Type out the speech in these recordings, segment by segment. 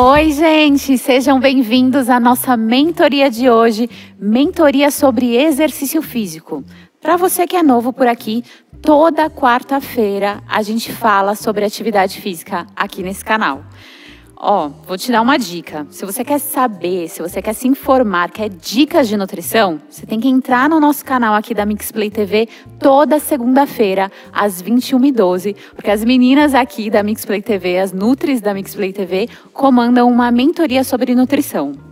Oi, gente, sejam bem-vindos à nossa mentoria de hoje, mentoria sobre exercício físico. Para você que é novo por aqui, toda quarta-feira a gente fala sobre atividade física aqui nesse canal. Ó, vou te dar uma dica. Se você quer saber, se você quer se informar, quer dicas de nutrição, você tem que entrar no nosso canal aqui da Mixplay TV toda segunda-feira, às 21h12, porque as meninas aqui da Mixplay TV, as Nutris da Mixplay TV, comandam uma mentoria sobre nutrição.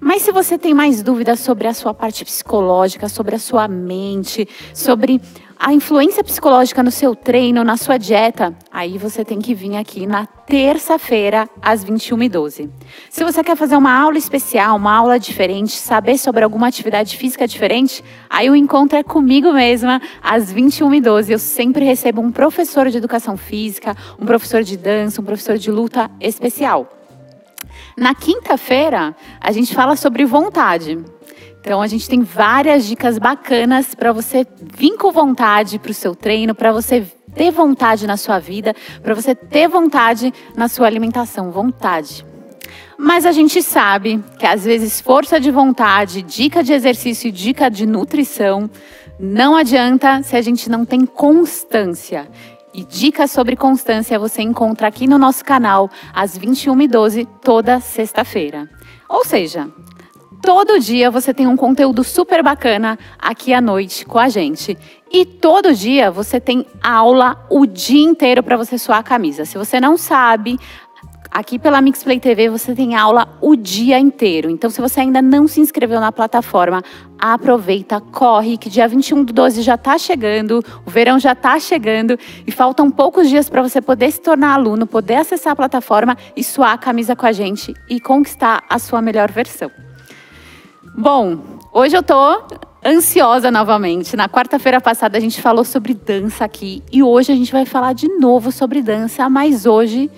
Mas se você tem mais dúvidas sobre a sua parte psicológica, sobre a sua mente, sobre a influência psicológica no seu treino, na sua dieta, aí você tem que vir aqui na terça-feira, às 21h12. Se você quer fazer uma aula especial, uma aula diferente, saber sobre alguma atividade física diferente, aí o encontro é comigo mesma, às 21h12. Eu sempre recebo um professor de educação física, um professor de dança, um professor de luta especial. Na quinta-feira, a gente fala sobre vontade. Então a gente tem várias dicas bacanas para você vir com vontade para o seu treino, para você ter vontade na sua vida, para você ter vontade na sua alimentação, vontade. Mas a gente sabe que às vezes força de vontade, dica de exercício e dica de nutrição não adianta se a gente não tem constância. E dicas sobre constância você encontra aqui no nosso canal às 21h12 toda sexta-feira. Ou seja, Todo dia você tem um conteúdo super bacana aqui à noite com a gente. E todo dia você tem aula o dia inteiro para você suar a camisa. Se você não sabe, aqui pela Mixplay TV você tem aula o dia inteiro. Então, se você ainda não se inscreveu na plataforma, aproveita, corre, que dia 21 do 12 já está chegando, o verão já está chegando e faltam poucos dias para você poder se tornar aluno, poder acessar a plataforma e suar a camisa com a gente e conquistar a sua melhor versão. Bom, hoje eu tô ansiosa novamente. Na quarta-feira passada a gente falou sobre dança aqui e hoje a gente vai falar de novo sobre dança, mas hoje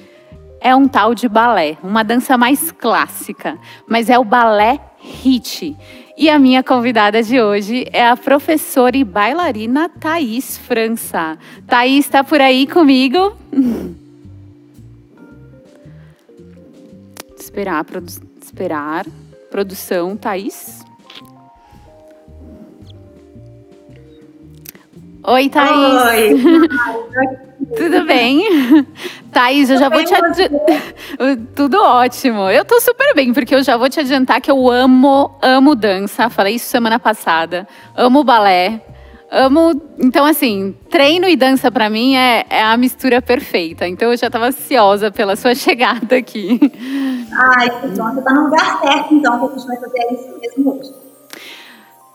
é um tal de balé, uma dança mais clássica, mas é o balé hit. E a minha convidada de hoje é a professora e bailarina Thaís França. Thaís está por aí comigo? esperar, produ esperar. Produção, Thaís. Oi, Thaís. Oi. Tudo bem? Thaís, eu já vou te adiantar. Tudo ótimo. Eu tô super bem, porque eu já vou te adiantar que eu amo, amo dança. Falei isso semana passada. Amo balé. Amo. Então, assim, treino e dança para mim é, é, a mistura perfeita. Então, eu já estava ansiosa pela sua chegada aqui. Ai, que bom. Você está no lugar certo, então, que a gente vai fazer isso mesmo hoje.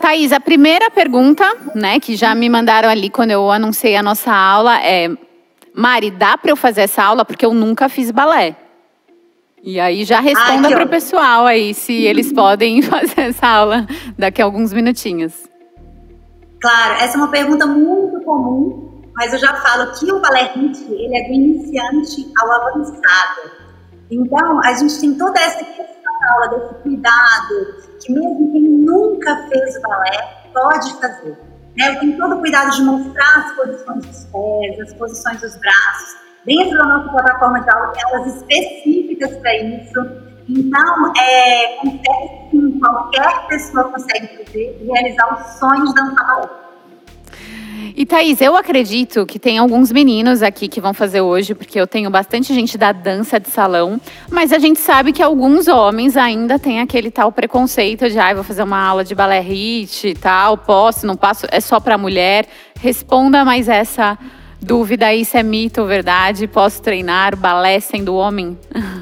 Thaís, a primeira pergunta, né, que já me mandaram ali quando eu anunciei a nossa aula é: Mari, dá para eu fazer essa aula? Porque eu nunca fiz balé. E aí já responda para o pessoal aí se eles podem fazer essa aula daqui a alguns minutinhos. Claro, essa é uma pergunta muito comum, mas eu já falo que o balé HIT, ele é do iniciante ao avançado. Então, a gente tem toda essa questão na aula desse cuidado, que mesmo quem nunca fez balé pode fazer. Né? Eu tenho todo o cuidado de mostrar as posições dos pés, as posições dos braços, dentro da nossa plataforma de aula, elas específicas para isso. Então, é, consegue sim, qualquer pessoa consegue fazer realizar os sonhos dançar balé. E Thaís, eu acredito que tem alguns meninos aqui que vão fazer hoje, porque eu tenho bastante gente da dança de salão, mas a gente sabe que alguns homens ainda têm aquele tal preconceito de, ah, vou fazer uma aula de balé hit e tal, posso, não posso, é só para mulher. Responda mais essa dúvida aí se é mito ou verdade, posso treinar balé sendo homem?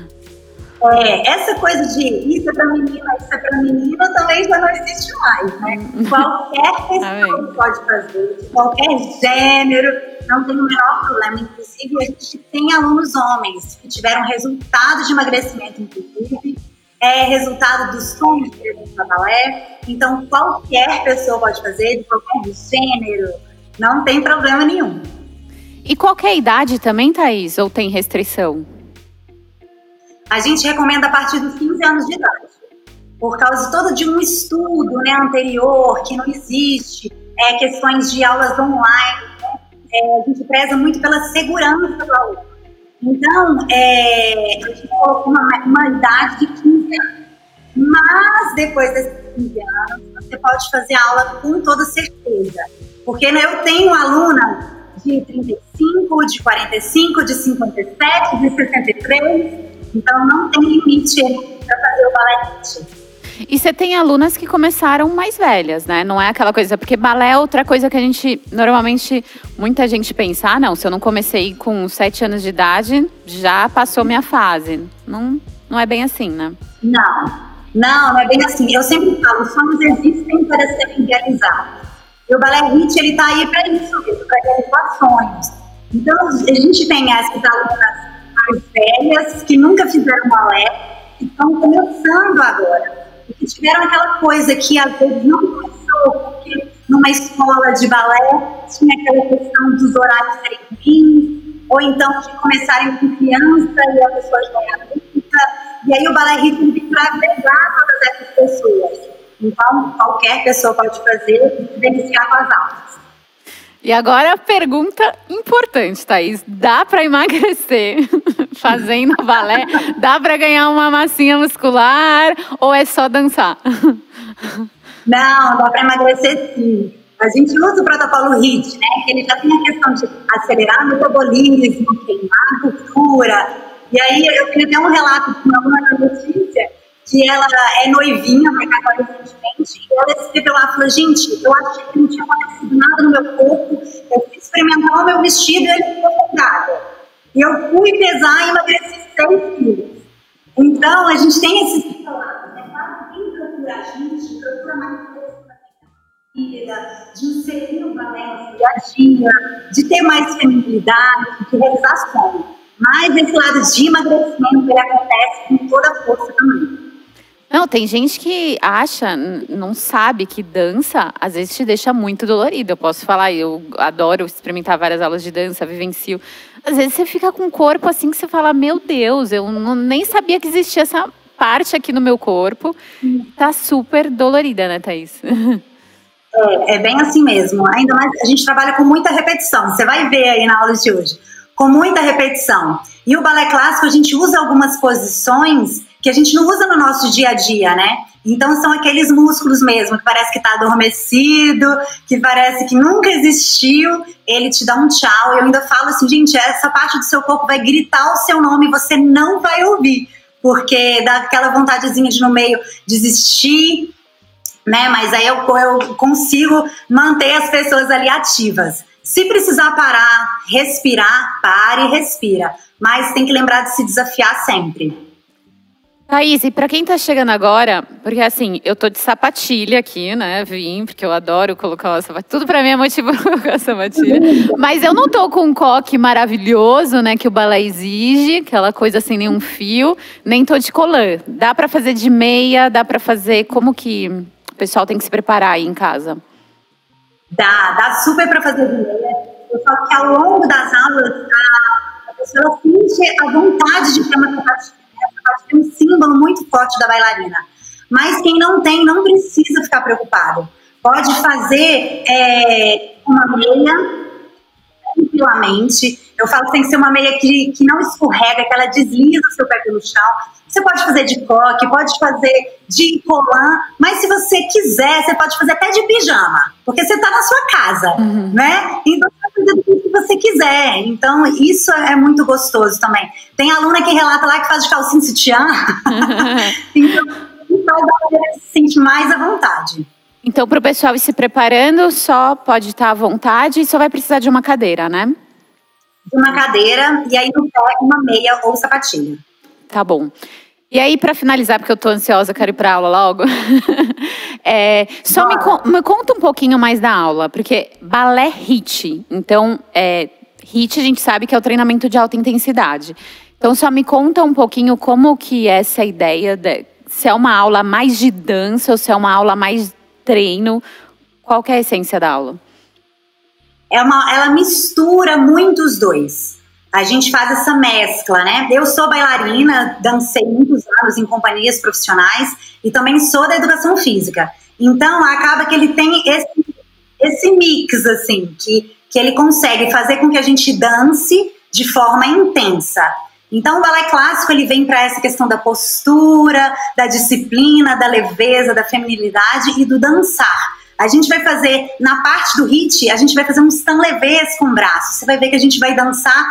É, essa coisa de isso é para menina, isso é para menina também já não existe mais, né? Uhum. Qualquer pessoa pode fazer, de qualquer gênero, não tem o menor problema. Inclusive, a gente tem alunos homens que tiveram resultado de emagrecimento, inclusive, é resultado do sonho de presença balé. Então, qualquer pessoa pode fazer, de qualquer gênero, não tem problema nenhum. E qualquer idade também, Thaís? Ou tem restrição? A gente recomenda a partir dos 15 anos de idade, por causa todo de um estudo né, anterior que não existe, é, questões de aulas online, né, é, a gente preza muito pela segurança do aluno. Então, é, a gente colocou uma, uma idade de 15 anos. Mas, depois desses 15 anos, você pode fazer aula com toda certeza. Porque né, eu tenho aluna de 35, de 45, de 57, de 63. Então, não tem limite para fazer o balé e você tem alunas que começaram mais velhas, né? Não é aquela coisa, porque balé é outra coisa que a gente, normalmente, muita gente pensa, ah, não, se eu não comecei com sete anos de idade, já passou minha fase. Não, não é bem assim, né? Não, não, não é bem assim. Eu sempre falo, os sonhos existem para serem realizados. E o balé HIT, ele tá aí para isso para realizar sonhos. Então, a gente tem essas alunas mais velhas, que nunca fizeram balé, que estão começando agora que tiveram aquela coisa que às vezes não começou, porque numa escola de balé tinha aquela questão dos horários serem ruins, ou então de começarem com criança e a pessoa já é adulta, e aí o balé ritmo tem para agregar todas essas pessoas. Então, qualquer pessoa pode fazer e se beneficiar com as aulas. E agora a pergunta importante, Thaís. Dá para emagrecer fazendo balé? Dá para ganhar uma massinha muscular ou é só dançar? Não, dá para emagrecer sim. A gente usa o protocolo HIT, né? Que ele já tem a questão de acelerar o metabolismo, queimar a gordura. E aí eu queria ter um relato de uma notícia que ela é noivinha, vai casar recentemente, e ela escreveu lá, falou, gente, eu achei que não tinha acontecido nada no meu corpo, eu fui experimentar o meu vestido e ele ficou folgado. E eu fui pesar e emagreci 6 quilos. Então, a gente tem esses relatos, né? Quem procura a gente, procura mais de inserir o balé no dia a dia, de ter mais feminilidade, de realizar sonhos. Mas esse lado de emagrecimento, ele acontece com toda a força também. Não, tem gente que acha, não sabe que dança às vezes te deixa muito dolorido. Eu posso falar, eu adoro experimentar várias aulas de dança, vivencio. Às vezes você fica com um corpo assim que você fala, meu Deus, eu não, nem sabia que existia essa parte aqui no meu corpo. Tá super dolorida, né, Thaís? É, é bem assim mesmo. Ainda mais a gente trabalha com muita repetição. Você vai ver aí na aula de hoje. Com muita repetição. E o balé clássico, a gente usa algumas posições que a gente não usa no nosso dia a dia, né? Então são aqueles músculos mesmo, que parece que está adormecido, que parece que nunca existiu, ele te dá um tchau. Eu ainda falo assim, gente, essa parte do seu corpo vai gritar o seu nome e você não vai ouvir, porque dá aquela vontadezinha de no meio desistir, né? Mas aí eu, eu consigo manter as pessoas ali ativas. Se precisar parar, respirar, pare e respira. Mas tem que lembrar de se desafiar sempre. Thaís, e para quem tá chegando agora, porque assim, eu tô de sapatilha aqui, né? Vim, porque eu adoro colocar uma sapatilha. Tudo para mim é motivo pra colocar sapatilha. Mas eu não tô com um coque maravilhoso, né? Que o balé exige, aquela coisa sem nenhum fio. Nem tô de colã. Dá para fazer de meia, dá para fazer. Como que o pessoal tem que se preparar aí em casa? Dá, dá super para fazer de meia. Falo que ao longo das aulas, a pessoa sente a vontade de ter uma sapatilha é um símbolo muito forte da bailarina. Mas quem não tem, não precisa ficar preocupado. Pode fazer é, uma meia tranquilamente. Eu falo que tem que ser uma meia que, que não escorrega, que ela desliza o seu pé pelo chão. Você pode fazer de coque, pode fazer de colã, mas se você quiser, você pode fazer até de pijama, porque você está na sua casa, uhum. né? Então você pode fazer que você quiser. Então isso é muito gostoso também. Tem aluna que relata lá que faz de calcinha sutiã. então, se sente mais à vontade. Então, para o pessoal ir se preparando, só pode estar à vontade e só vai precisar de uma cadeira, né? De uma cadeira e aí no pé uma meia ou sapatilha. Tá bom. E aí, para finalizar, porque eu tô ansiosa, quero ir para aula logo. é, só me, me, conta um pouquinho mais da aula, porque balé HIT. Então, é, HIT a gente sabe que é o treinamento de alta intensidade. Então, só me conta um pouquinho como que é essa ideia, de, se é uma aula mais de dança ou se é uma aula mais treino. Qual é a essência da aula? É uma, ela mistura muito os dois a gente faz essa mescla, né? Eu sou bailarina, dancei muitos anos em companhias profissionais e também sou da educação física. Então, acaba que ele tem esse, esse mix, assim, que, que ele consegue fazer com que a gente dance de forma intensa. Então, o balé clássico ele vem para essa questão da postura, da disciplina, da leveza, da feminilidade e do dançar. A gente vai fazer, na parte do hit, a gente vai fazer um stanlevês com o braço. Você vai ver que a gente vai dançar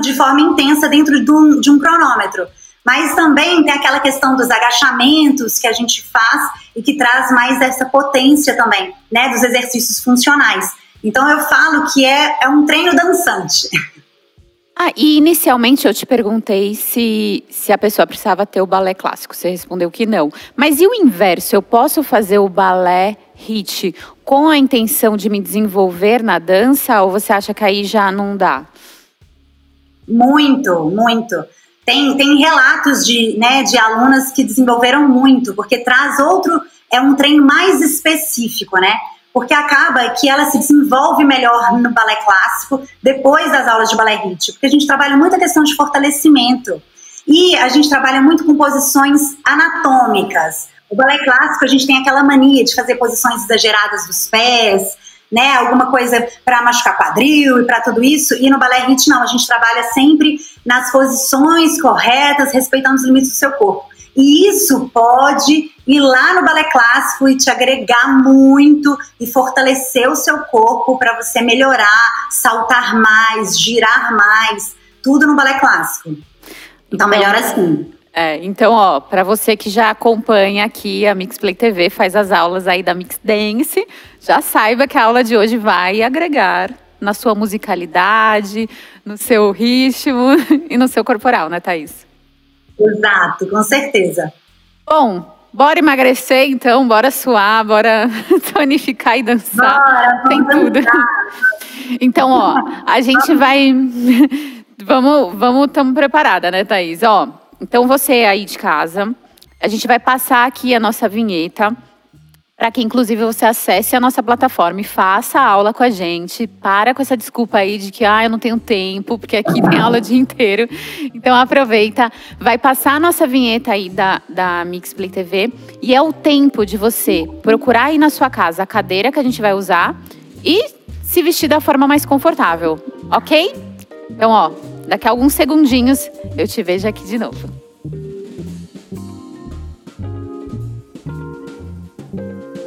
de forma intensa dentro de um, de um cronômetro. Mas também tem aquela questão dos agachamentos que a gente faz e que traz mais essa potência também, né, dos exercícios funcionais. Então eu falo que é, é um treino dançante. Ah, e inicialmente eu te perguntei se, se a pessoa precisava ter o balé clássico. Você respondeu que não. Mas e o inverso? Eu posso fazer o balé hit com a intenção de me desenvolver na dança ou você acha que aí já não dá? Muito, muito. Tem, tem relatos de, né, de alunas que desenvolveram muito, porque traz outro, é um treino mais específico, né? porque acaba que ela se desenvolve melhor no balé clássico depois das aulas de balé hit, porque a gente trabalha muito a questão de fortalecimento e a gente trabalha muito com posições anatômicas. O balé clássico a gente tem aquela mania de fazer posições exageradas dos pés, né, alguma coisa para machucar quadril e para tudo isso, e no balé hit não, a gente trabalha sempre nas posições corretas, respeitando os limites do seu corpo. E isso pode ir lá no balé clássico e te agregar muito e fortalecer o seu corpo para você melhorar, saltar mais, girar mais, tudo no balé clássico. Então, então melhor assim. É, então, ó, para você que já acompanha aqui a Mixplay TV, faz as aulas aí da Mix Dance, já saiba que a aula de hoje vai agregar na sua musicalidade, no seu ritmo e no seu corporal, né, Thaís? Exato, com certeza. Bom, bora emagrecer então, bora suar, bora tonificar e dançar. Bora, Tem tudo. Então, ó, a gente vai. vamos, vamos, estamos preparada, né, Thaís? Ó, então você aí de casa, a gente vai passar aqui a nossa vinheta para que inclusive você acesse a nossa plataforma e faça a aula com a gente. Para com essa desculpa aí de que ah, eu não tenho tempo, porque aqui tem aula o dia inteiro. Então aproveita, vai passar a nossa vinheta aí da, da Mixplay TV e é o tempo de você procurar aí na sua casa a cadeira que a gente vai usar e se vestir da forma mais confortável, ok? Então, ó, daqui a alguns segundinhos eu te vejo aqui de novo.